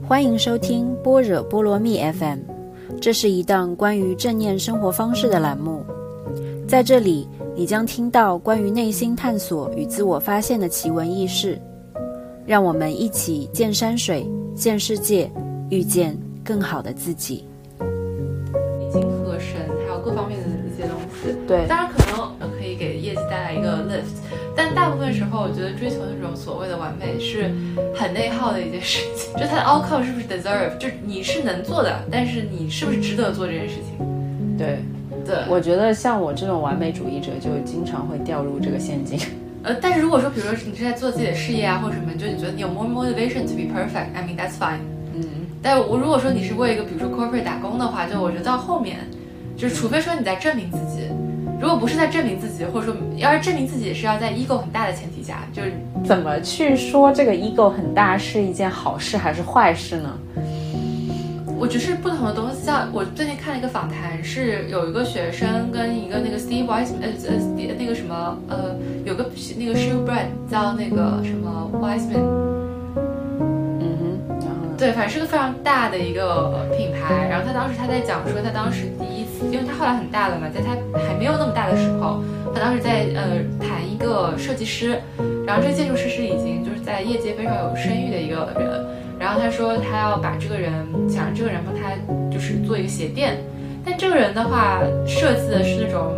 欢迎收听般若波罗蜜 FM，这是一档关于正念生活方式的栏目。在这里，你将听到关于内心探索与自我发现的奇闻异事。让我们一起见山水，见世界，遇见更好的自己。已经和神，还有各方面的一些东西。对当然可分时候，我觉得追求那种所谓的完美是很内耗的一件事情。就它的 outcome 是不是 deserve，就是你是能做的，但是你是不是值得做这件事情？对，对，我觉得像我这种完美主义者，就经常会掉入这个陷阱。呃，但是如果说，比如说你是在做自己的事业啊，或者什么，就你觉得你有 more motivation to be perfect，I mean that's fine。嗯，但我如果说你是为一个比如说 corporate 打工的话，就我觉得到后面，就是除非说你在证明自己，如果不是在证明自己，或者说要是证明自己是要在 ego 很大的前提下，就是怎么去说这个 ego 很大是一件好事还是坏事呢？我觉得是不同的东西。像我最近看了一个访谈，是有一个学生跟一个那个 Steve Wiseman，呃呃那个什么呃，有个那个 shoe brand 叫那个什么 Wiseman，嗯哼，然后呢？对，反正是个非常大的一个品牌。然后他当时他在讲说，他当时第一次，因为他后来很大了嘛，在他还没有那么大的时候，他当时在呃谈一个设计师，然后这个建筑师是已经就是在业界非常有声誉的一个人。然后他说他要把这个人，想让这个人帮他就是做一个鞋垫，但这个人的话设计的是那种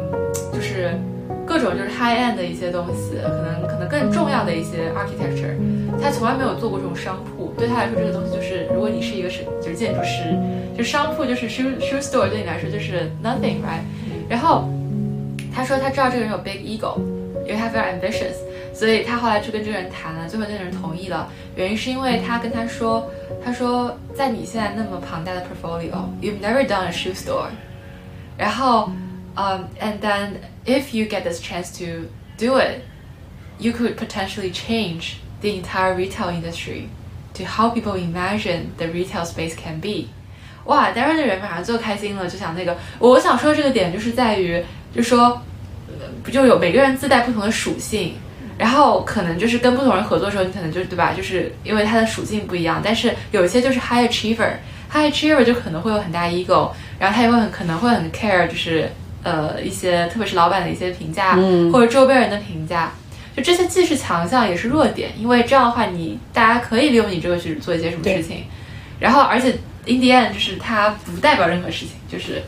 就是各种就是 high end 的一些东西，可能可能更重要的一些 architecture，他从来没有做过这种商铺，对他来说这个东西就是，如果你是一个是就是建筑师，就商铺就是 shoe shoe store 对你来说就是 nothing right，然后他说他知道这个人有 big ego，因为他非常 ambitious，所以他后来去跟这个人谈了，最后那个人同意了，原因是因为他跟他说，他说在你现在那么庞大的 portfolio，you've never done a shoe store，然后，嗯、a n d then if you get this chance to do it。you could potentially change the entire retail industry to how people imagine the retail space can be。 哇，当时这人马上就开心了，就想那个，我想说这个点就是在于，就说，呃不就有每个人自带不同的属性，然后可能就是跟不同人合作的时候，你可能就是对吧，就是因为他的属性不一样，但是有一些就是 high achiever，high achiever 就可能会有很大 ego，然后他也会很可能会很 care，就是呃一些特别是老板的一些评价，嗯或者周边人的评价。就这些既是强项也是弱点，因为这样的话你大家可以利用你这个去做一些什么事情，然后而且 in the end 就是它不代表任何事情，就是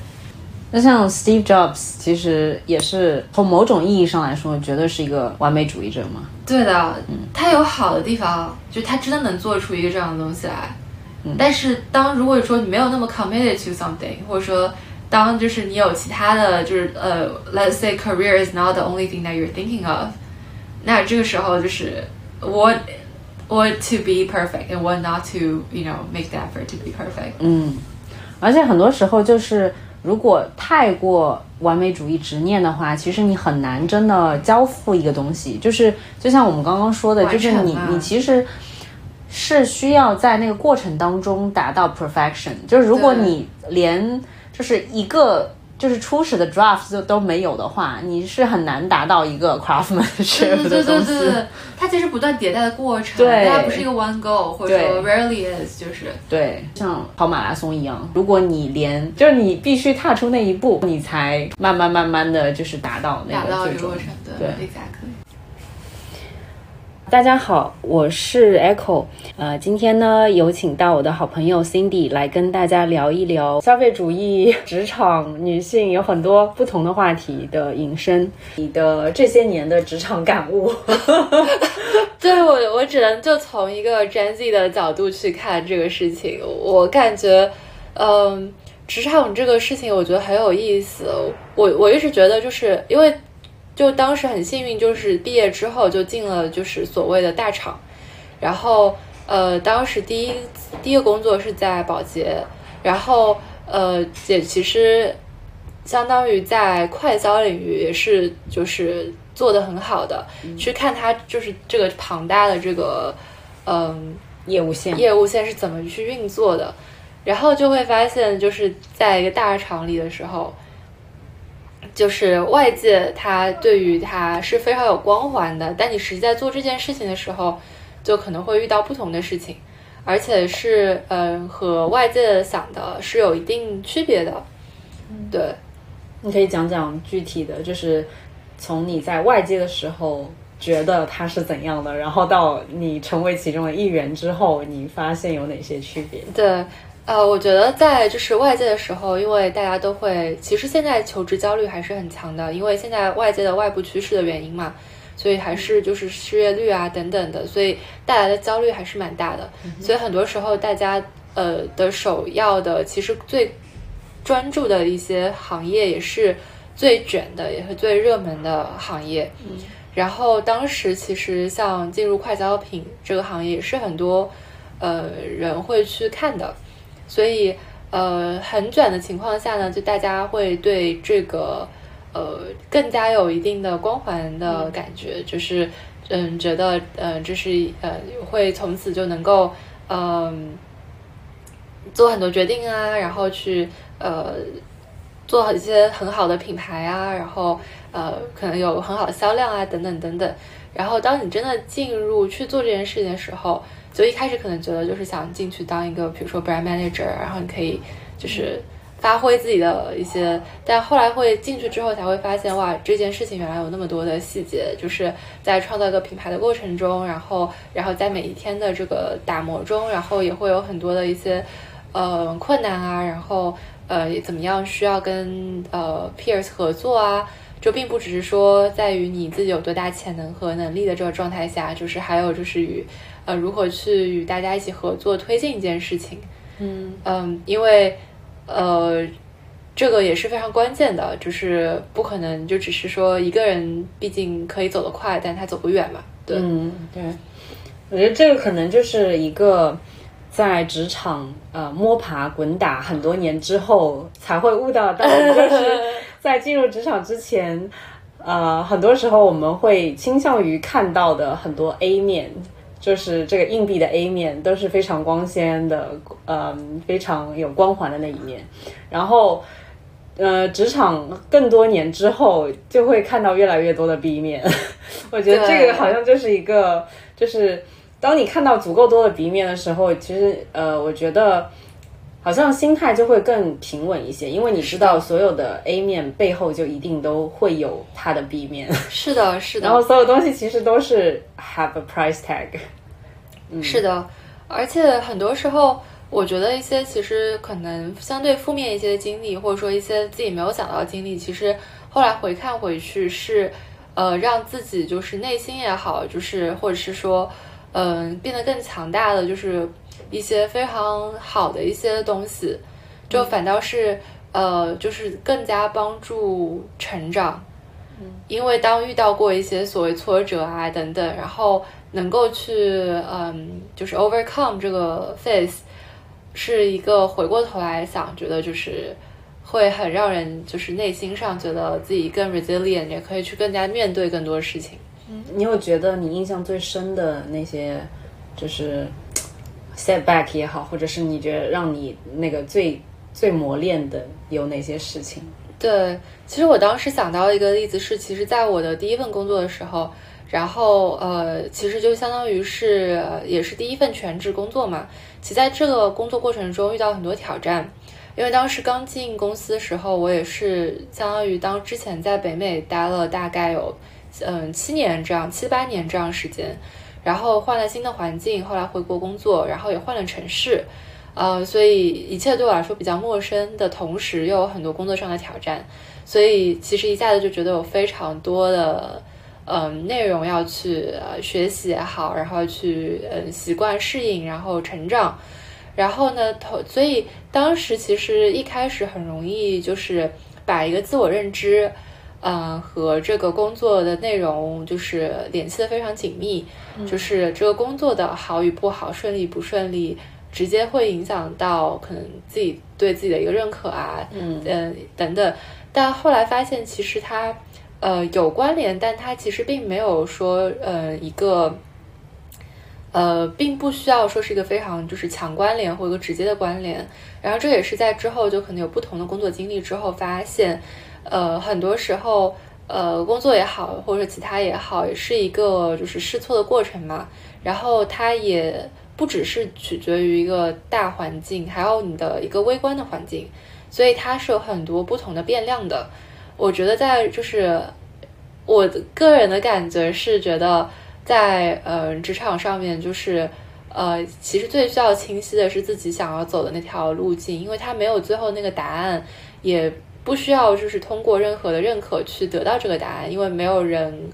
那像 Steve Jobs 其实也是从某种意义上来说，绝对是一个完美主义者嘛。对的，嗯，他有好的地方，就他真的能做出一个这样的东西来。嗯但是当如果说你没有那么 committed to something，或者说当就是你有其他的就是呃，let's say career is not the only thing that you're thinking of，那这个时候就是 what what to be perfect and what not to you know make the effort to be perfect。嗯，而且很多时候就是，如果太过完美主义执念的话，其实你很难真的交付一个东西。就是就像我们刚刚说的，就是你你其实是需要在那个过程当中达到 perfection。就是如果你连就是一个就是初始的 draft 就都没有的话，你是很难达到一个 craftsmanship 对对对的东西。对对，它其实不断迭代的过程，对它不是一个 one goal，或者说 rarely is，就是对，像跑马拉松一样，如果你连就是你必须踏出那一步，你才慢慢慢慢的就是达到那达个最终到这个过。程，对，exactly。大家好，我是 Echo，呃，今天呢有请到我的好朋友 Cindy 来跟大家聊一聊消费主义、职场、女性有很多不同的话题的引申，你的这些年的职场感悟。对我，我只能就从一个 Gen Z 的角度去看这个事情。我感觉，嗯，职场这个事情，我觉得很有意思。我我一直觉得，就是因为就当时很幸运，就是毕业之后就进了就是所谓的大厂，然后呃，当时第一第一个工作是在保洁，然后呃，也其实相当于在快销领域也是就是做的很好的，去看它就是这个庞大的这个嗯业务线，业务线是怎么去运作的，然后就会发现就是在一个大厂里的时候。就是外界它对于他是非常有光环的，但你实际在做这件事情的时候，就可能会遇到不同的事情。而且是嗯和外界想的是有一定区别的。对，你可以讲讲具体的，就是从你在外界的时候觉得它是怎样的，然后到你成为其中的一员之后，你发现有哪些区别？对。呃，我觉得在就是外界的时候，因为大家都会，其实现在求职焦虑还是很强的，因为现在外界的外部趋势的原因嘛，所以还是就是失业率啊等等的，所以带来的焦虑还是蛮大的。所以很多时候大家呃的首要的，其实最专注的一些行业，也是最卷的，也是最热门的行业。嗯。然后当时其实像进入快消品这个行业，也是很多呃人会去看的。所以，呃，很卷的情况下呢，就大家会对这个，呃，更加有一定的光环的感觉，就是，嗯，觉得，呃，这是，呃，会从此就能够，嗯，做很多决定啊，然后去，呃，做一些很好的品牌啊，然后，呃，可能有很好的销量啊，等等等等。然后，当你真的进入去做这件事情的时候，就一开始可能觉得就是想进去当一个，比如说 brand manager，然后你可以就是发挥自己的一些，但后来会进去之后才会发现，哇，这件事情原来有那么多的细节，就是在创造一个品牌的过程中，然后然后在每一天的这个打磨中，然后也会有很多的一些呃困难啊，然后呃怎么样需要跟呃 peers 合作啊，就并不只是说在于你自己有多大潜能和能力的这个状态下，就是还有就是与呃，如何去与大家一起合作推进一件事情？嗯嗯，因为呃，这个也是非常关键的，就是不可能就只是说一个人，毕竟可以走得快，但他走不远嘛。对，嗯，对，我觉得这个可能就是一个在职场呃摸爬滚打很多年之后才会悟到的，就是 在进入职场之前，呃，很多时候我们会倾向于看到的很多 A 面。就是这个硬币的 A 面都是非常光鲜的，嗯，非常有光环的那一面。然后，呃，职场更多年之后，就会看到越来越多的 B 面。我觉得这个好像就是一个，就是当你看到足够多的 B 面的时候，其实，呃，我觉得。好像心态就会更平稳一些，因为你知道所有的 A 面背后就一定都会有它的 B 面。是的，是的。然后所有东西其实都是 have a price tag。是的，而且很多时候，我觉得一些其实可能相对负面一些的经历，或者说一些自己没有想到的经历，其实后来回看回去是，呃，让自己就是内心也好，就是或者是说，嗯，变得更强大的，就是。一些非常好的一些东西，就反倒是呃，就是更加帮助成长。嗯，因为当遇到过一些所谓挫折啊等等，然后能够去嗯，就是 overcome 这个 face，是一个回过头来想，觉得就是会很让人就是内心上觉得自己更 resilient，也可以去更加面对更多事情。嗯，你有觉得你印象最深的那些就是？setback 也好，或者是你觉得让你那个最最磨练的有哪些事情？对，其实我当时想到一个例子是，其实在我的第一份工作的时候，然后呃，其实就相当于是也是第一份全职工作嘛。其在这个工作过程中遇到很多挑战，因为当时刚进公司的时候，我也是相当于当之前在北美待了大概有嗯七年这样七八年这样时间。然后换了新的环境，后来回国工作，然后也换了城市，呃，所以一切对我来说比较陌生的同时，又有很多工作上的挑战，所以其实一下子就觉得有非常多的嗯内容要去呃学习也好，然后去嗯习惯适应，然后成长，然后呢，头所以当时其实一开始很容易就是把一个自我认知。嗯，和这个工作的内容就是联系的非常紧密，就是这个工作的好与不好、顺利不顺利，直接会影响到可能自己对自己的一个认可啊，嗯嗯等等。但后来发现，其实它呃有关联，但它其实并没有说呃一个呃，并不需要说是一个非常就是强关联或者直接的关联。然后这也是在之后就可能有不同的工作经历之后发现。呃，很多时候，呃，工作也好，或者其他也好，也是一个就是试错的过程嘛。然后它也不只是取决于一个大环境，还有你的一个微观的环境，所以它是有很多不同的变量的。我觉得在就是我个人的感觉是觉得在呃职场上面就是呃其实最需要清晰的是自己想要走的那条路径，因为它没有最后那个答案，也不需要就是通过任何的认可去得到这个答案，因为没有人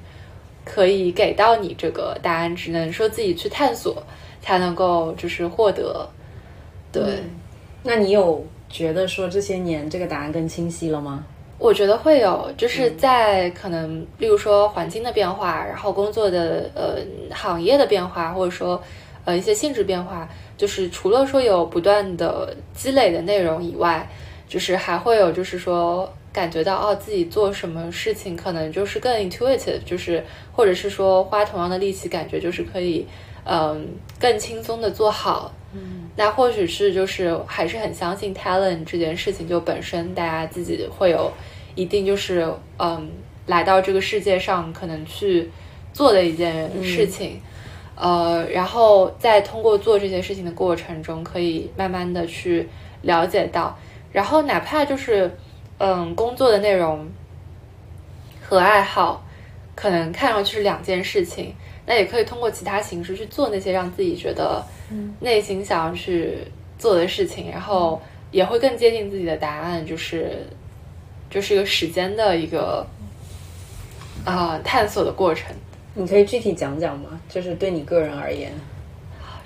可以给到你这个答案，只能说自己去探索才能够就是获得。对，那你有觉得说这些年这个答案更清晰了吗？我觉得会有，就是在可能，例如说环境的变化，然后工作的呃行业的变化，或者说呃一些性质变化，就是除了说有不断的积累的内容以外，就是还会有就是说感觉到哦自己做什么事情可能就是更 intuitive，就是或者是说花同样的力气，感觉就是可以嗯更轻松的做好。嗯，那或许是就是还是很相信 talent 这件事情，就本身大家自己会有。一定就是嗯，来到这个世界上可能去做的一件事情，呃，然后在通过做这些事情的过程中，可以慢慢的去了解到，然后哪怕就是嗯，工作的内容和爱好可能看上去是两件事情，那也可以通过其他形式去做那些让自己觉得内心想要去做的事情，然后也会更接近自己的答案，就是。就是一个时间的一个啊探索的过程，你可以具体讲讲吗？就是对你个人而言，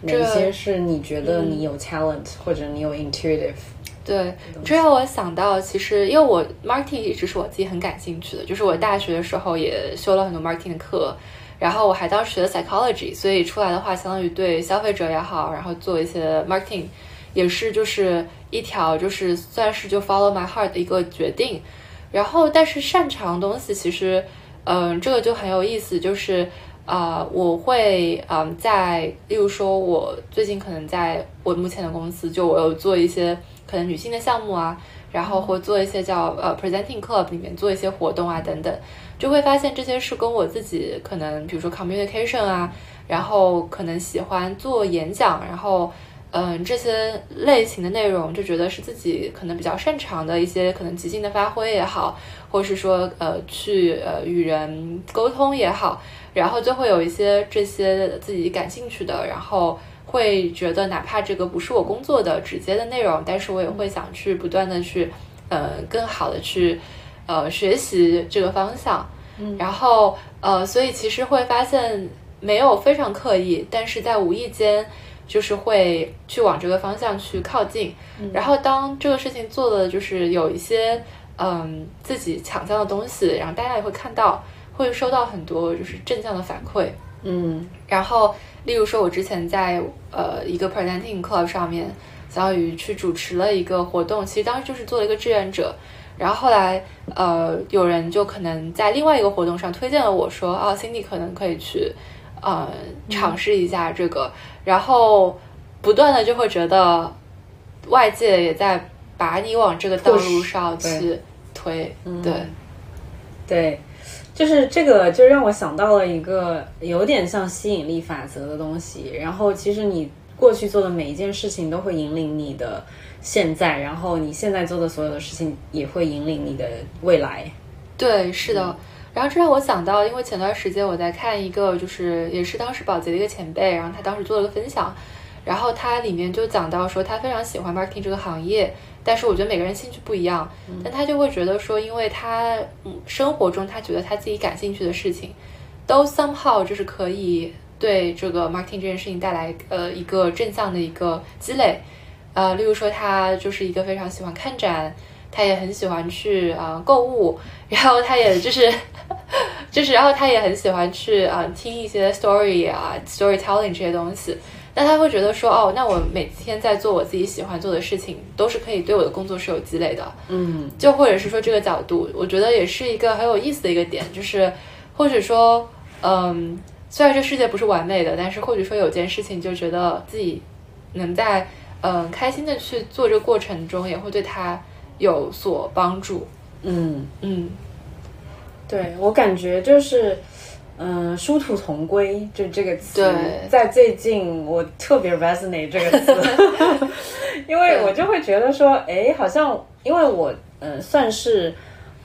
哪些是你觉得你有 talent 或者你有 intuitive？对，这让我想到，其实因为我 marketing 一直是我自己很感兴趣的，就是我大学的时候也修了很多 marketing 的课，然后我还当时学了 psychology，所以出来的话，相当于对消费者也好，然后做一些 marketing。也是就是一条就是算是就 follow my heart 的一个决定，然后但是擅长的东西其实，嗯，这个就很有意思，就是啊，我会嗯在例如说我最近可能在我目前的公司，就我有做一些可能女性的项目啊，然后或做一些叫呃 presenting club 里面做一些活动啊等等，就会发现这些是跟我自己可能比如说 communication 啊，然后可能喜欢做演讲，然后。嗯，这些类型的内容就觉得是自己可能比较擅长的一些，可能即兴的发挥也好，或者是说呃去呃与人沟通也好，然后就会有一些这些自己感兴趣的，然后会觉得哪怕这个不是我工作的直接的内容，但是我也会想去不断的去呃更好的去呃学习这个方向，嗯，然后呃所以其实会发现没有非常刻意，但是在无意间。就是会去往这个方向去靠近，然后当这个事情做的就是有一些嗯自己强项的东西，然后大家也会看到，会收到很多就是正向的反馈，嗯，然后例如说我之前在呃一个 presenting club 上面，小雨去主持了一个活动，其实当时就是做了一个志愿者，然后后来呃有人就可能在另外一个活动上推荐了我说啊，Cindy 可能可以去。呃，尝试一下这个，然后不断的就会觉得外界也在把你往这个道路上去推，对，对，就是这个就让我想到了一个有点像吸引力法则的东西。然后其实你过去做的每一件事情都会引领你的现在，然后你现在做的所有的事情也会引领你的未来。对，是的。然后这让我想到，因为前段时间我在看一个，就是也是当时保洁的一个前辈，然后他当时做了个分享，然后他里面就讲到说他非常喜欢 marketing 这个行业，但是我觉得每个人兴趣不一样，但他就会觉得说，因为他生活中他觉得他自己感兴趣的事情，都 somehow 就是可以对这个 marketing 这件事情带来呃一个正向的一个积累，呃，例如说他就是一个非常喜欢看展。他也很喜欢去啊购物，然后他也就是，就是，然后他也很喜欢去啊听一些 story 啊 storytelling 这些东西。那他会觉得说，哦，那我每天在做我自己喜欢做的事情，都是可以对我的工作是有积累的。嗯，就或者是说这个角度，我觉得也是一个很有意思的一个点，就是或者说，嗯，虽然这世界不是完美的，但是或者说有件事情，就觉得自己能在嗯开心的去做这个过程中，也会对他。有所帮助，嗯。嗯，对我感觉就是，嗯，殊途同归，就这个词对，在最近我特别 resonate 这个词，因为我就会觉得说，哎，好像因为我嗯算是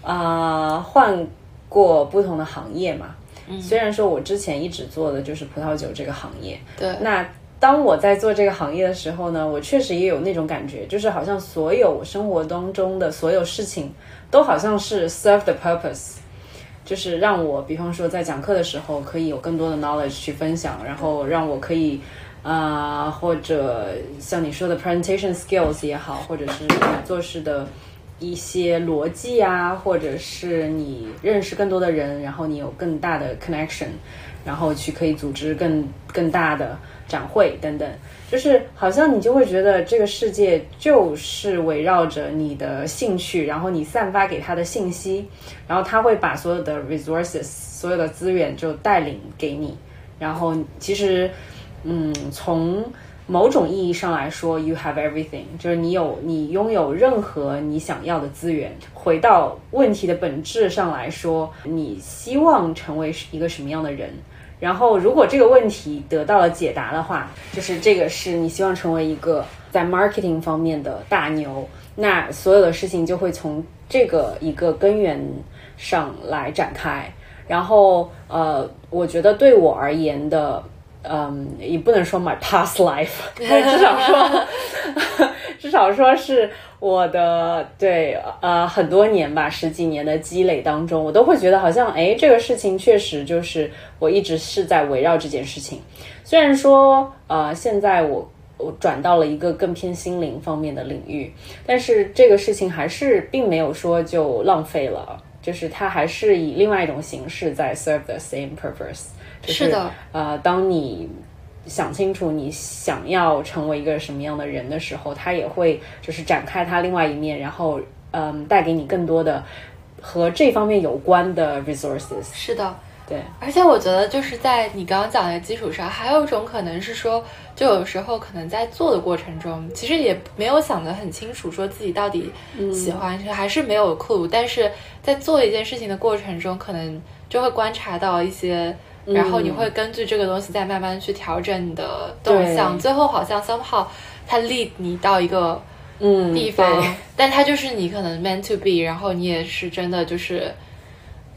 啊、换过不同的行业嘛，虽然说我之前一直做的就是葡萄酒这个行业，对，那当我在做这个行业的时候呢，我确实也有那种感觉，就是好像所有我生活当中的所有事情，都好像是 serve the purpose，就是让我，比方说在讲课的时候，可以有更多的 knowledge 去分享，然后让我可以。啊、或者像你说的 presentation skills 也好，或者是你做事的一些逻辑啊，或者是你认识更多的人，然后你有更大的 connection，然后去可以组织更更大的展会等等，就是好像你就会觉得这个世界就是围绕着你的兴趣，然后你散发给他的信息，然后他会把所有的 resources 所有的资源就带领给你，然后其实，嗯，从某种意义上来说，you have everything，就是你有你拥有任何你想要的资源。回到问题的本质上来说，你希望成为一个什么样的人？然后，如果这个问题得到了解答的话，就是这个是你希望成为一个在 marketing 方面的大牛，那所有的事情就会从这个一个根源上来展开。然后，呃，我觉得对我而言的，嗯，也不能说 my past life，至少说，至少说是我的对呃很多年吧，十几年的积累当中，我都会觉得好像哎，这个事情确实就是我一直是在围绕这件事情。虽然说呃现在我我转到了一个更偏心灵方面的领域，但是这个事情还是并没有说就浪费了，就是它还是以另外一种形式在 serve the same purpose。就是的，呃，当你想清楚你想要成为一个什么样的人的时候，他也会就是展开他另外一面，然后嗯，带给你更多的和这方面有关的 resources。是的。对，而且我觉得，就是在你刚刚讲的基础上，还有一种可能是说，就有时候可能在做的过程中，其实也没有想得很清楚，说自己到底喜欢，还是没有 clue。但是在做一件事情的过程中，可能就会观察到一些，然后你会根据这个东西再慢慢去调整你的动向，最后好像 somehow 它 lead 你到一个嗯地方，对但它就是你可能 meant to be，然后你也是真的就是。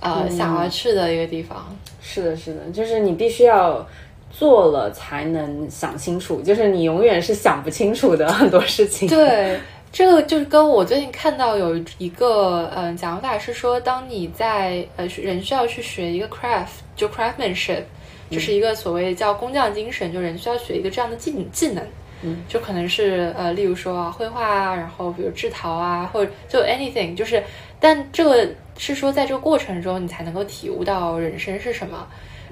呃，想要去的一个地方，是的，是的，就是你必须要做了才能想清楚，就是你永远是想不清楚的很多事情。对，这个就是跟我最近看到有一个嗯、呃、讲法是说，当你在呃人需要去学一个 craft，就 craftsmanship，就是一个所谓叫工匠精神，就人需要学一个这样的技技能。嗯，就可能是呃，例如说绘画啊，然后比如制陶啊，或者就 anything，就是，但这个是说在这个过程中你才能够体悟到人生是什么。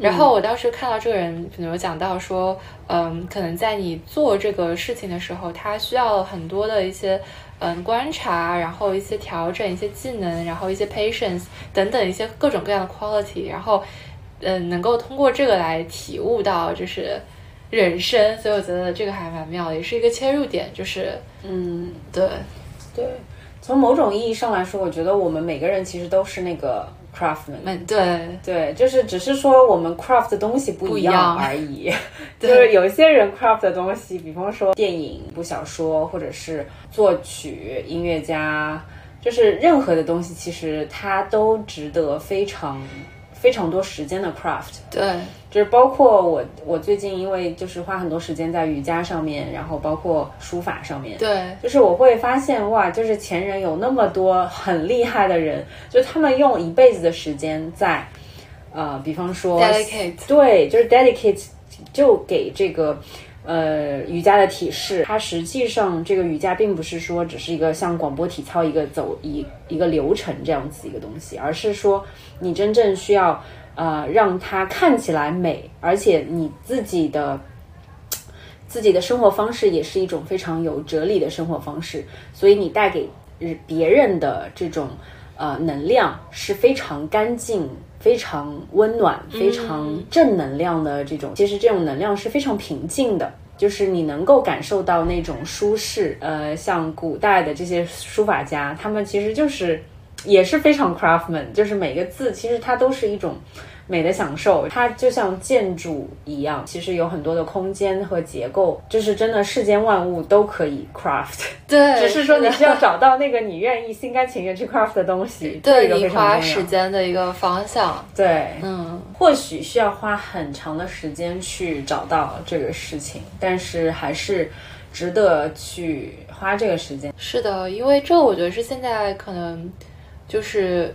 然后我当时看到这个人，可能有讲到说，嗯，可能在你做这个事情的时候，他需要很多的一些嗯观察，然后一些调整，一些技能，然后一些 patience 等等一些各种各样的 quality，然后嗯能够通过这个来体悟到就是人生，所以我觉得这个还蛮妙的，也是一个切入点，就是嗯，对。对，从某种意义上来说，我觉得我们每个人其实都是那个 craftsman。嗯对对，就是只是说我们 craft 的东西不一样样而已。就是有些人 craft 的东西，比方说电影、部小说，或者是作曲、音乐家，就是任何的东西，其实它都值得非常非常多时间的 craft。对就是包括我，我最近因为就是花很多时间在瑜伽上面，然后包括书法上面，对就是我会发现哇，就是前人有那么多很厉害的人，就他们用一辈子的时间在，呃，比方说 dedicate 对，就是 dedicate 就给这个。呃，瑜伽的体式，它实际上这个瑜伽并不是说只是一个像广播体操一个走一一个流程这样子一个东西，而是说你真正需要呃让它看起来美，而且你自己的自己的生活方式也是一种非常有哲理的生活方式，所以你带给别人的这种呃能量是非常干净、非常温暖、非常正能量的这种。其实这种能量是非常平静的。就是你能够感受到那种舒适，呃，像古代的这些书法家，他们其实就是也是非常 craftsman，就是每个字其实它都是一种美的享受，它就像建筑一样，其实有很多的空间和结构，就是真的世间万物都可以 craft。对，只是说你需要找到那个你愿意心甘情愿去 craft 的东西，对你花时间的一个方向。对，嗯，或许需要花很长的时间去找到这个事情，但是还是值得去花这个时间。是的，因为这我觉得是现在可能就是。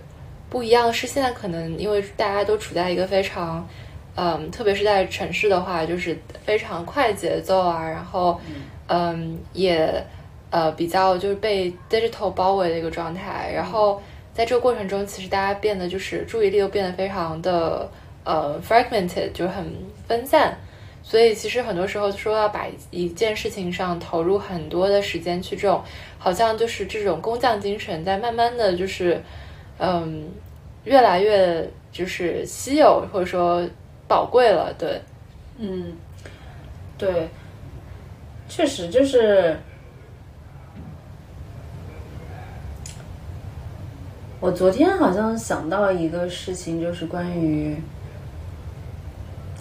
不一样是现在可能因为大家都处在一个非常，嗯，特别是在城市的话，就是非常快节奏啊，然后，嗯，也呃比较就是被 digital 包围的一个状态，然后在这个过程中，其实大家变得就是注意力又变得非常的呃 fragmented，就是很分散，所以其实很多时候说要把一件事情上投入很多的时间去这种，好像就是这种工匠精神在慢慢的就是。嗯，越来越就是稀有或者说宝贵了，对，嗯，对，确实就是，我昨天好像想到一个事情，就是关于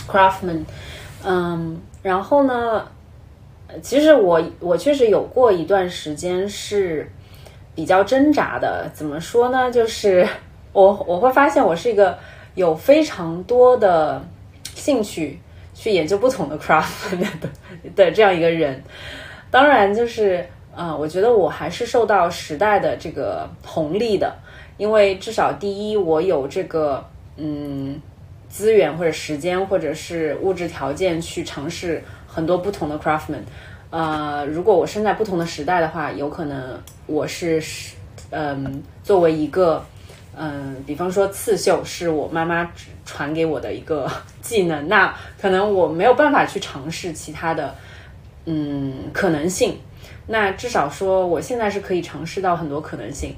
craftman，嗯，然后呢，其实我我确实有过一段时间是。比较挣扎的，怎么说呢？就是我我会发现我是一个有非常多的兴趣去研究不同的 craft 的的这样一个人。当然，就是啊，我觉得我还是受到时代的这个红利的，因为至少第一，我有这个嗯资源或者时间或者是物质条件去尝试很多不同的 craftman。呃，如果我生在不同的时代的话，有可能我是是嗯，作为一个嗯，比方说刺绣是我妈妈传给我的一个技能，那可能我没有办法去尝试其他的嗯可能性。那至少说我现在是可以尝试到很多可能性，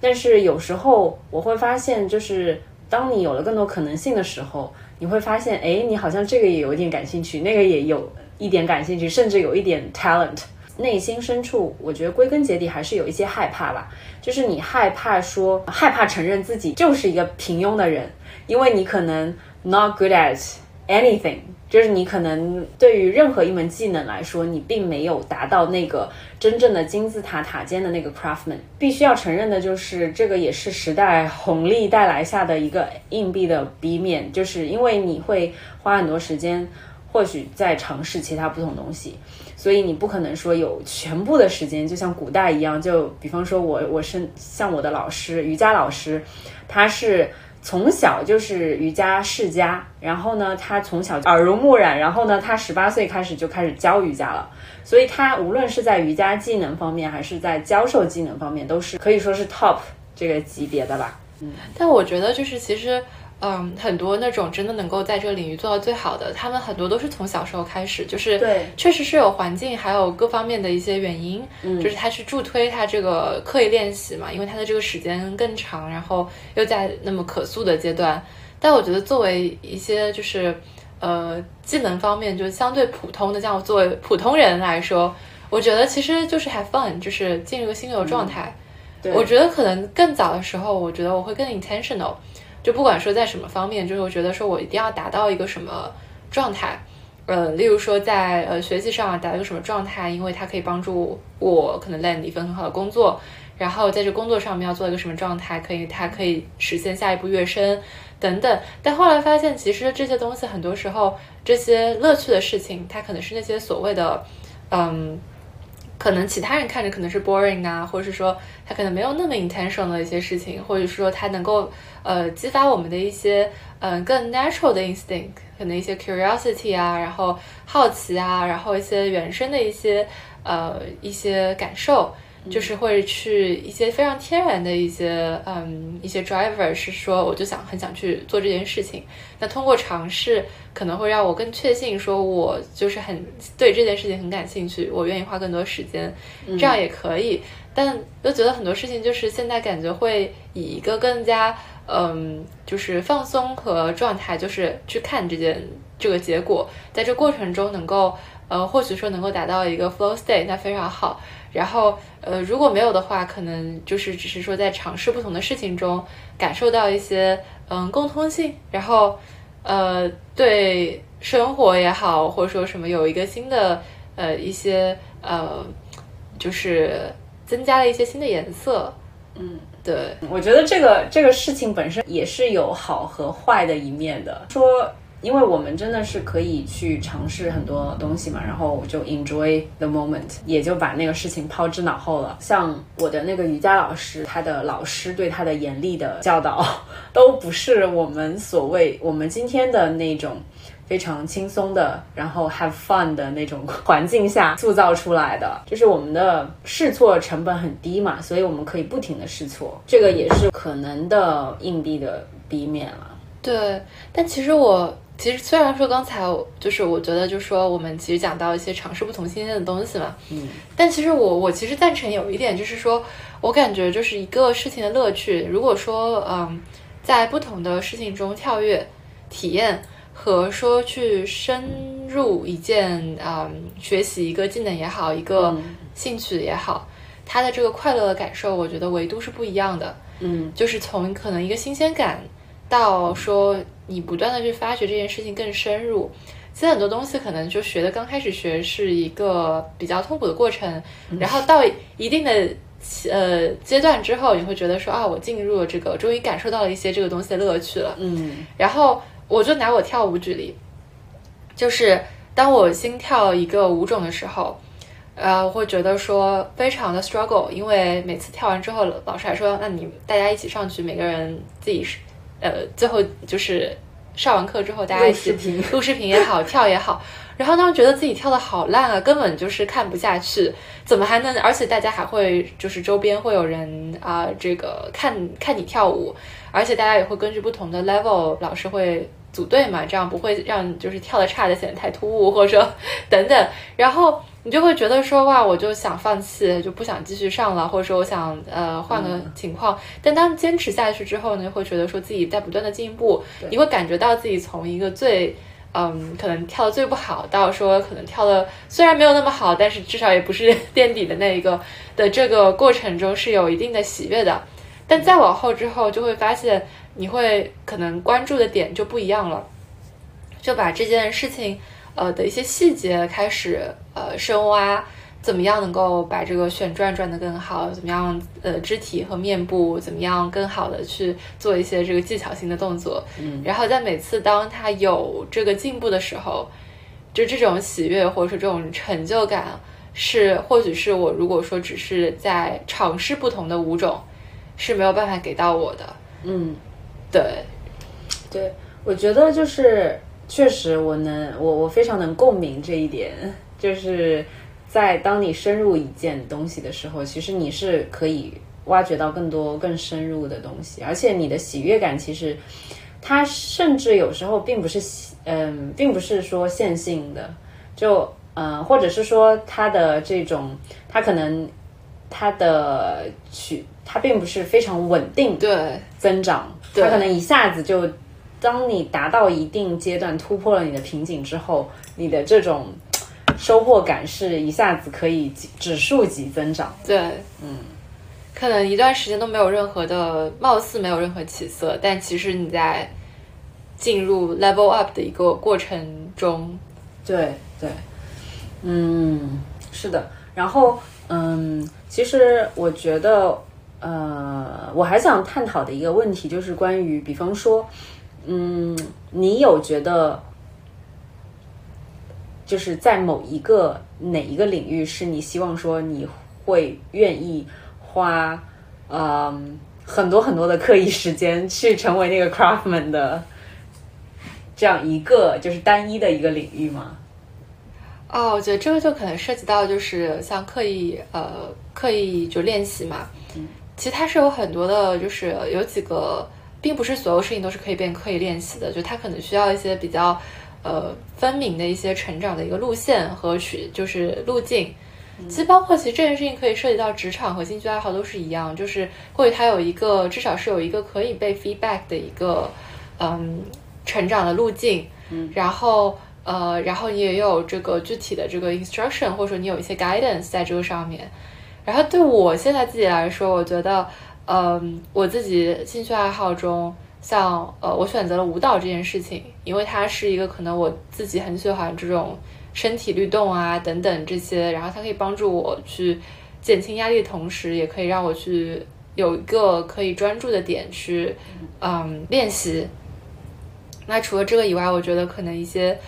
但是有时候我会发现，就是当你有了更多可能性的时候，你会发现，哎，你好像这个也有一点感兴趣，那个也有。一点感兴趣，甚至有一点 talent，内心深处，我觉得归根结底还是有一些害怕吧。就是你害怕说，害怕承认自己就是一个平庸的人，因为你可能 not good at anything，就是你可能对于任何一门技能来说，你并没有达到那个真正的金字塔塔尖的那个 craftman。必须要承认的就是，这个也是时代红利带来下的一个硬币的 B 面，就是因为你会花很多时间。或许在尝试其他不同东西，所以你不可能说有全部的时间，就像古代一样。就比方说，我我是像我的老师瑜伽老师，他是从小就是瑜伽世家，然后呢，他从小耳濡目染，然后呢，他十八岁开始就开始教瑜伽了，所以他无论是在瑜伽技能方面，还是在教授技能方面，都是可以说是 top 这个级别的吧。嗯，但我觉得就是其实。嗯，很多那种真的能够在这个领域做到最好的，他们很多都是从小时候开始，就是对，确实是有环境还有各方面的一些原因，嗯，就是他去助推他这个刻意练习嘛，因为他的这个时间更长，然后又在那么可塑的阶段。但我觉得作为一些就是呃技能方面就相对普通的，像我作为普通人来说，我觉得其实就是 have fun，就是进入个心流状态。对，我觉得可能更早的时候，我觉得我会更 intentional。就不管说在什么方面，就是我觉得说我一定要达到一个什么状态，呃，例如说在呃学习上达到一个什么状态，因为它可以帮助我可能 land 一份很好的工作，然后在这工作上面要做一个什么状态，可以它可以实现下一步跃升等等。但后来发现，其实这些东西很多时候这些乐趣的事情，它可能是那些所谓的，嗯。可能其他人看着可能是 boring 啊，或者是说他可能没有那么 intentional 的一些事情，或者是说他能够呃激发我们的一些嗯更 natural 的 instinct，可能一些 curiosity 啊，然后好奇啊，然后一些原生的一些呃一些感受。就是会去一些非常天然的一些嗯一些 driver 是说我就想很想去做这件事情，那通过尝试可能会让我更确信说我就是很对这件事情很感兴趣，我愿意花更多时间，这样也可以。但又觉得很多事情就是现在感觉会以一个更加嗯就是放松和状态，就是去看这件这个结果，在这过程中能够呃或许说能够达到一个 flow state，那非常好。然后，呃，如果没有的话，可能就是只是说在尝试不同的事情中，感受到一些嗯共通性，然后呃对生活也好，或者说什么有一个新的呃一些呃就是增加了一些新的颜色，嗯，对，我觉得这个这个事情本身也是有好和坏的一面的。说，因为我们真的是可以去尝试很多东西嘛，然后就 enjoy the moment，也就把那个事情抛之脑后了。像我的那个瑜伽老师，他的老师对他的严厉的教导，都不是我们所谓我们今天的那种。非常轻松的，然后 have fun 的那种环境下塑造出来的，就是我们的试错成本很低嘛，所以我们可以不停的试错，这个也是可能的硬币的 B 面了。对，但其实我其实虽然说刚才就是我觉得就是说我们其实讲到一些尝试不同新鲜的东西嘛，嗯，但其实我我其实赞成有一点就是说我感觉就是一个事情的乐趣，如果说嗯在不同的事情中跳跃体验。和说去深入一件啊，学习一个技能也好，一个兴趣也好，它的这个快乐的感受，我觉得维度是不一样的。嗯，就是从可能一个新鲜感，到说你不断的去发掘这件事情更深入。其实很多东西可能就学的刚开始学是一个比较痛苦的过程，然后到一定的呃阶段之后，你会觉得说啊，我进入了这个，终于感受到了一些这个东西的乐趣了。嗯，然后。我就拿我跳舞举例，就是当我新跳一个舞种的时候，呃，我会觉得说非常的 struggle，因为每次跳完之后，老师还说，那你大家一起上去，每个人自己是，呃，最后就是上完课之后，大家一起录视频也好，跳也好，然后当时觉得自己跳的好烂啊，根本就是看不下去，怎么还能？而且大家还会就是周边会有人啊，这个看看你跳舞，而且大家也会根据不同的 level，老师会。组队嘛，这样不会让就是跳的差的显得太突兀，或者说 等等，然后你就会觉得说哇，我就想放弃，就不想继续上了，或者说我想呃换个情况。但当坚持下去之后呢，会觉得说自己在不断的进步，你会感觉到自己从一个最嗯可能跳的最不好，到说可能跳的虽然没有那么好，但是至少也不是 垫底的那一个的这个过程中是有一定的喜悦的。但再往后之后，就会发现。你会可能关注的点就不一样了，就把这件事情，呃的一些细节开始呃深挖，怎么样能够把这个旋转转得更好？怎么样呃肢体和面部怎么样更好的去做一些这个技巧性的动作？嗯，然后在每次当他有这个进步的时候，就这种喜悦或者说这种成就感，是或许是我如果说只是在尝试不同的舞种是没有办法给到我的。嗯。对，对，我觉得就是确实，我能，我我非常能共鸣这一点，就是在当你深入一件东西的时候，其实你是可以挖掘到更多更深入的东西，而且你的喜悦感其实它甚至有时候并不是，嗯，并不是说线性的，就嗯，或者是说它的这种，它可能它的取。它并不是非常稳定对增长，它可能一下子就，当你达到一定阶段突破了你的瓶颈之后，你的这种收获感是一下子可以指数级增长。对，嗯，可能一段时间都没有任何的，貌似没有任何起色，但其实你在进入 level up 的一个过程中，对对，嗯，是的，然后嗯，其实我觉得。呃，我还想探讨的一个问题就是关于，比方说，嗯，你有觉得，就是在某一个哪一个领域是你希望说你会愿意花，嗯，很多很多的刻意时间去成为那个 craftman 的这样一个就是单一的一个领域吗？哦，我觉得这个就可能涉及到就是像刻意呃刻意就练习嘛。其实它是有很多的，就是有几个，并不是所有事情都是可以变刻意练习的，就它可能需要一些比较，呃，分明的一些成长的一个路线和去就是路径。其实包括其实这件事情可以涉及到职场和兴趣爱好都是一样，就是或许它有一个至少是有一个可以被 feedback 的一个嗯成长的路径，嗯，然后呃，然后你也有这个具体的这个 instruction，或者说你有一些 guidance 在这个上面。然后对我现在自己来说，我觉得，嗯，我自己兴趣爱好中，像呃，我选择了舞蹈这件事情，因为它是一个可能我自己很喜欢这种身体律动啊等等这些，然后它可以帮助我去减轻压力的同时，也可以让我去有一个可以专注的点去嗯练习。那除了这个以外，我觉得可能一些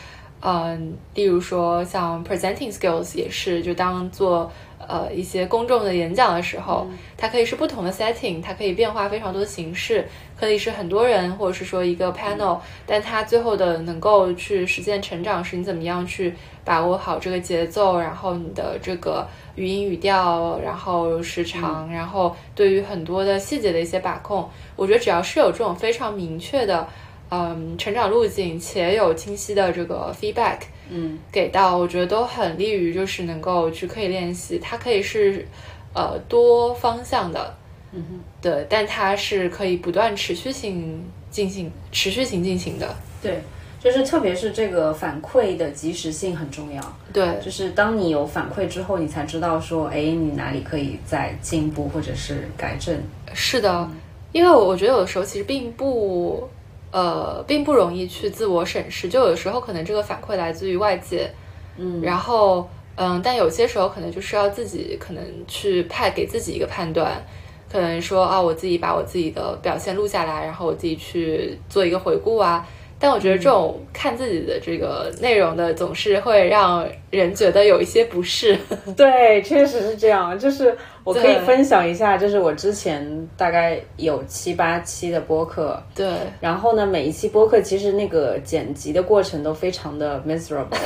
嗯，例如说像 presenting skills 也是，就当做。呃，一些公众的演讲的时候，它可以是不同的 setting，它可以变化非常多的形式，可以是很多人，或者是说一个 panel，但它最后的能够去实现成长，是你怎么样去把握好这个节奏，然后你的这个语音语调，然后时长，然后对于很多的细节的一些把控，我觉得只要是有这种非常明确的，嗯，成长路径，且有清晰的这个 feedback。嗯，给到我觉得都很利于，就是能够去刻意练习。它可以是，呃，多方向的，嗯哼，对，但它是可以不断持续性进行、持续性进行的。对，就是特别是这个反馈的及时性很重要。对，就是当你有反馈之后，你才知道说，哎，你哪里可以再进步或者是改正。是的，因为我觉得有的时候其实并不。呃，并不容易去自我审视，就有的时候可能这个反馈来自于外界，嗯，然后嗯，但有些时候可能就是要自己可能去判给自己一个判断，可能说啊，我自己把我自己的表现录下来，然后我自己去做一个回顾啊。但我觉得这种看自己的这个内容的，总是会让人觉得有一些不适。对，确实是这样。就是我可以分享一下，就是我之前大概有七八期的播客。对。然后呢，每一期播客其实那个剪辑的过程都非常的 miserable，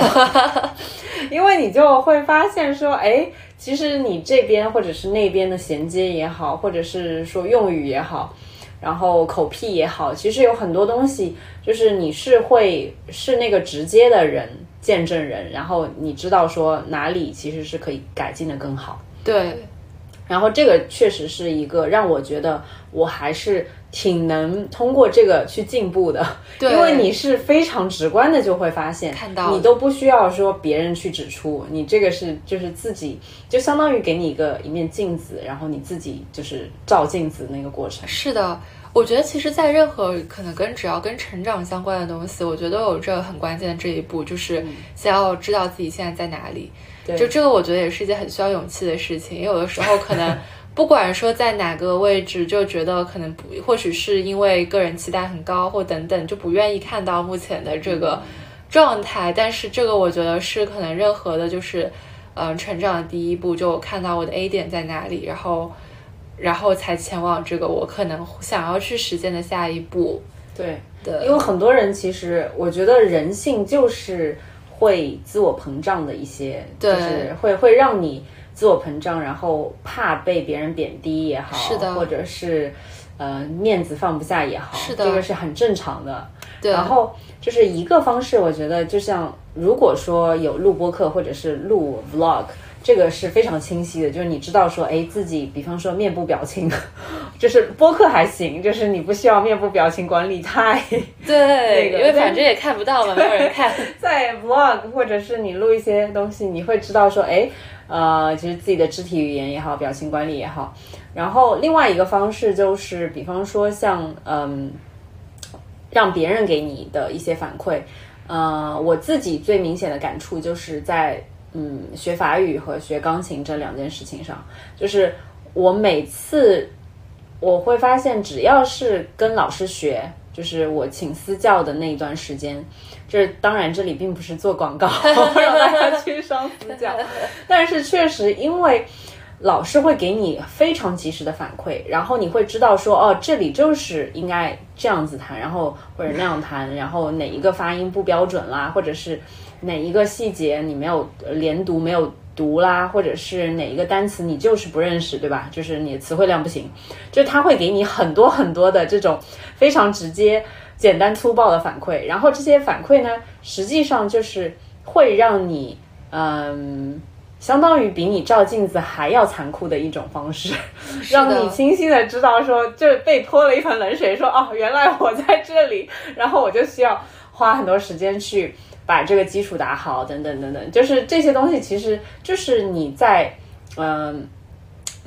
因为你就会发现说，哎，其实你这边或者是那边的衔接也好，或者是说用语也好。然后口癖也好，其实有很多东西，就是你是会是那个直接的人见证人，然后你知道说哪里其实是可以改进的更好。对，然后这个确实是一个让我觉得我还是挺能通过这个去进步的，因为你是非常直观的就会发现，看到你都不需要说别人去指出，你这个是就是自己就相当于给你一个一面镜子，然后你自己就是照镜子那个过程。是的。我觉得其实，在任何可能跟只要跟成长相关的东西，我觉得都有这很关键的这一步，就是先要知道自己现在在哪里。就这个，我觉得也是一件很需要勇气的事情。因为有的时候，可能 不管说在哪个位置，就觉得可能不，或许是因为个人期待很高，或等等，就不愿意看到目前的这个状态。但是这个，我觉得是可能任何的，就是嗯，成长的第一步，就看到我的 A 点在哪里，然后。然后才前往这个我可能想要去实现的下一步。对对，因为很多人其实，我觉得人性就是会自我膨胀的一些，就是会会让你自我膨胀，然后怕被别人贬低也好，是的，或者是呃面子放不下也好，是的，这个是很正常的。对，然后就是一个方式，我觉得就像如果说有录播课或者是录 vlog。这个是非常清晰的，就是你知道说，哎，自己比方说面部表情，就是播客还行，就是你不需要面部表情管理太对，因为反正也看不到嘛，没有人看。在 vlog 或者是你录一些东西，你会知道说，哎，呃，其实自己的肢体语言也好，表情管理也好。然后另外一个方式就是，比方说像嗯，让别人给你的一些反馈，呃，我自己最明显的感触就是在。嗯，学法语和学钢琴这两件事情上，就是我每次我会发现，只要是跟老师学，就是我请私教的那一段时间，这当然这里并不是做广告，让大家去上私教，但是确实因为老师会给你非常及时的反馈，然后你会知道说，哦，这里就是应该这样子弹，然后或者那样弹，然后哪一个发音不标准啦，或者是。哪一个细节你没有连读没有读啦，或者是哪一个单词你就是不认识，对吧？就是你的词汇量不行，就他会给你很多很多的这种非常直接、简单粗暴的反馈，然后这些反馈呢，实际上就是会让你，嗯，相当于比你照镜子还要残酷的一种方式，让你清晰的知道说，就被泼了一盆冷水，说哦，原来我在这里，然后我就需要花很多时间去。把这个基础打好，等等等等，就是这些东西，其实就是你在，嗯，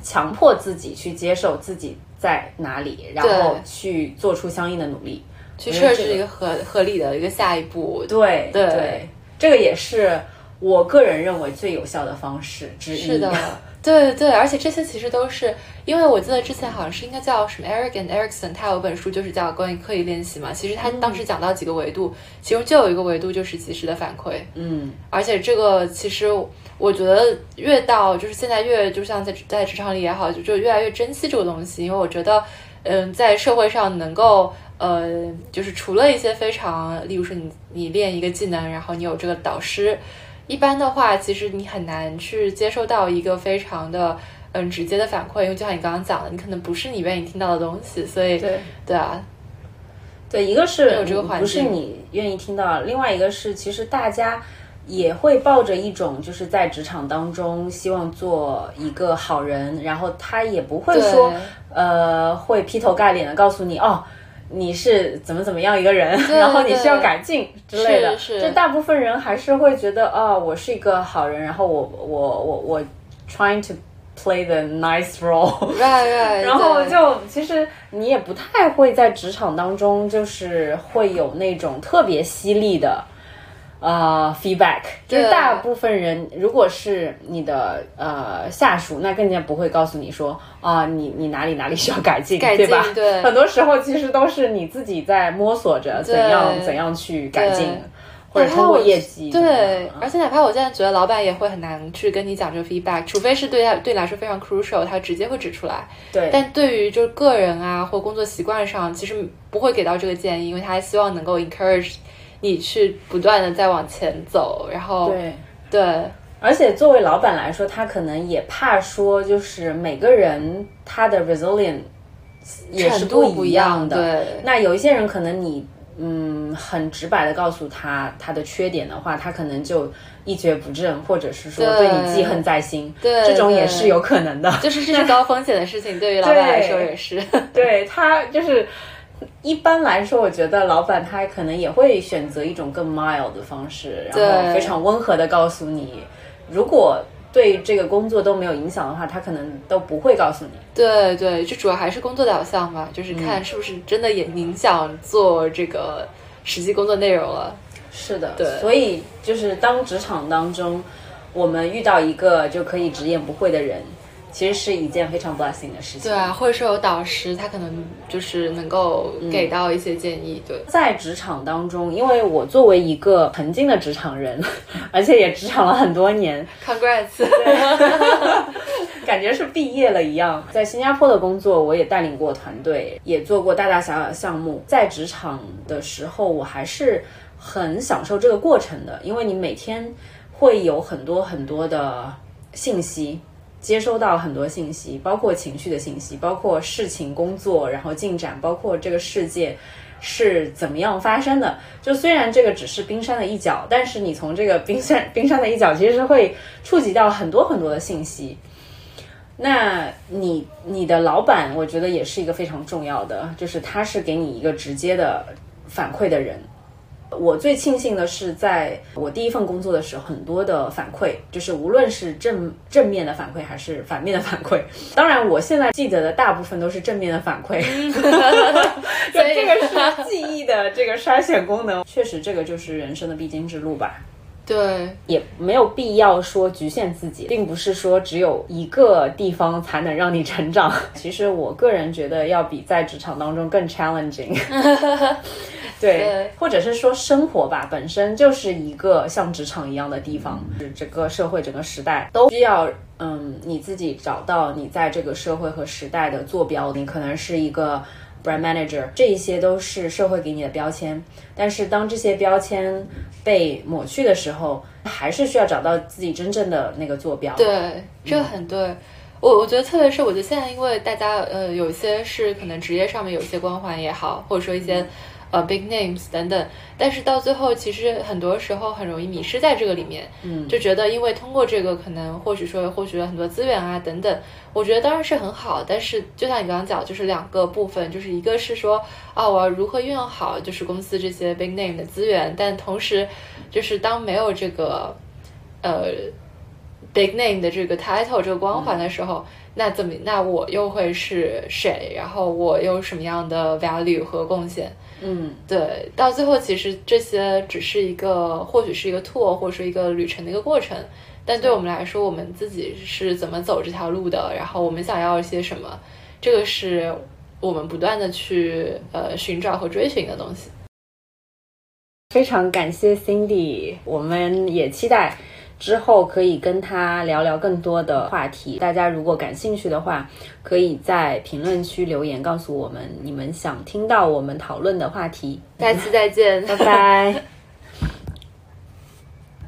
强迫自己去接受自己在哪里，然后去做出相应的努力，去设置一个合合理的一个下一步。对。对，这个也是我个人认为最有效的方式之一。是的。对对，而且这些其实都是因为我记得之前好像是应该叫什么 Eric and Erickson，他有本书就是叫关于刻意练习嘛。其实他当时讲到几个维度，其中就有一个维度就是及时的反馈。嗯，而且这个其实我觉得越到就是现在越就像在在职场里也好，就就越来越珍惜这个东西，因为我觉得嗯，在社会上能够呃，就是除了一些非常，例如说你你练一个技能，然后你有这个导师。一般的话，其实你很难去接受到一个非常的嗯直接的反馈，因为就像你刚刚讲的，你可能不是你愿意听到的东西，所以对对啊，对，一个是有这个环境，不是你愿意听到，另外一个是其实大家也会抱着一种就是在职场当中希望做一个好人，然后他也不会说呃会劈头盖脸的告诉你哦。你是怎么怎么样一个人，然后你需要改进之类的。就大部分人还是会觉得，哦，我是一个好人，然后我我我我 trying to play the nice role，然后就其实你也不太会在职场当中，就是会有那种特别犀利的。呃，feedback 就是大部分人，如果是你的呃下属，那更加不会告诉你说啊，你你哪里哪里需要改进，对吧？对，很多时候其实都是你自己在摸索着怎样怎样去改进，或者通过业绩。对，而且哪怕我现在觉得老板也会很难去跟你讲这个 feedback，除非是对他对你来说非常 crucial，他直接会指出来。对，但对于就是个人啊或工作习惯上，其实不会给到这个建议，因为他希望能够 encourage。你去不断的在往前走，然后对对，而且作为老板来说，他可能也怕说，就是每个人他的 resilient 也是不一样的。对，那有一些人可能你嗯很直白的告诉他他的缺点的话，他可能就一蹶不振，或者是说对你记恨在心。对，这种也是有可能的。就是这是高风险的事情，对于老板来说也是。对他就是。一般来说，我觉得老板他可能也会选择一种更 mild 的方式，然后非常温和的告诉你，如果对这个工作都没有影响的话，他可能都不会告诉你。对对，就主要还是工作导向吧，就是看是不是真的也影响做这个实际工作内容了。是的，对，所以就是当职场当中，我们遇到一个就可以直言不讳的人。其实是一件非常 blessing 的事情。对啊，或者说有导师，他可能就是能够给到一些建议。对，在职场当中，因为我作为一个曾经的职场人，而且也职场了很多年，Congrats，感觉是毕业了一样。在新加坡的工作，我也带领过团队，也做过大大小小的项目。在职场的时候，我还是很享受这个过程的，因为你每天会有很多很多的信息。接收到很多信息，包括情绪的信息，包括事情、工作，然后进展，包括这个世界是怎么样发生的。就虽然这个只是冰山的一角，但是你从这个冰山 冰山的一角，其实会触及到很多很多的信息。那你你的老板，我觉得也是一个非常重要的，就是他是给你一个直接的反馈的人。我最庆幸的是，在我第一份工作的时候，很多的反馈，就是无论是正正面的反馈还是反面的反馈。当然，我现在记得的大部分都是正面的反馈。所以这个是记忆的这个筛选功能，确实这个就是人生的必经之路吧。对，也没有必要说局限自己，并不是说只有一个地方才能让你成长。其实我个人觉得，要比在职场当中更 challenging。对，或者是说生活吧，本身就是一个像职场一样的地方，整个社会、整个时代都需要，嗯，你自己找到你在这个社会和时代的坐标。你可能是一个 brand manager，这一些都是社会给你的标签。但是当这些标签被抹去的时候，还是需要找到自己真正的那个坐标。对，这很对。我我觉得，特别是我觉得现在，因为大家呃，有一些是可能职业上面有一些光环也好，或者说一些。呃，big names 等等，但是到最后，其实很多时候很容易迷失在这个里面，嗯，就觉得因为通过这个，可能或许说获取了很多资源啊等等，我觉得当然是很好，但是就像你刚刚讲，就是两个部分，就是一个是说啊，我要如何运用好就是公司这些 big name 的资源，但同时就是当没有这个，呃。big name 的这个 title 这个光环的时候，那怎么那我又会是谁？然后我有什么样的 value 和贡献？嗯，对，到最后其实这些只是一个，或许是一个 tour，或者是一个旅程的一个过程。但对我们来说，我们自己是怎么走这条路的？然后我们想要一些什么？这个是我们不断的去呃寻找和追寻的东西。非常感谢 Cindy，我们也期待之后可以跟他聊聊更多的话题。大家如果感兴趣的话，可以在评论区留言告诉我们你们想听到我们讨论的话题。下期再见，拜拜。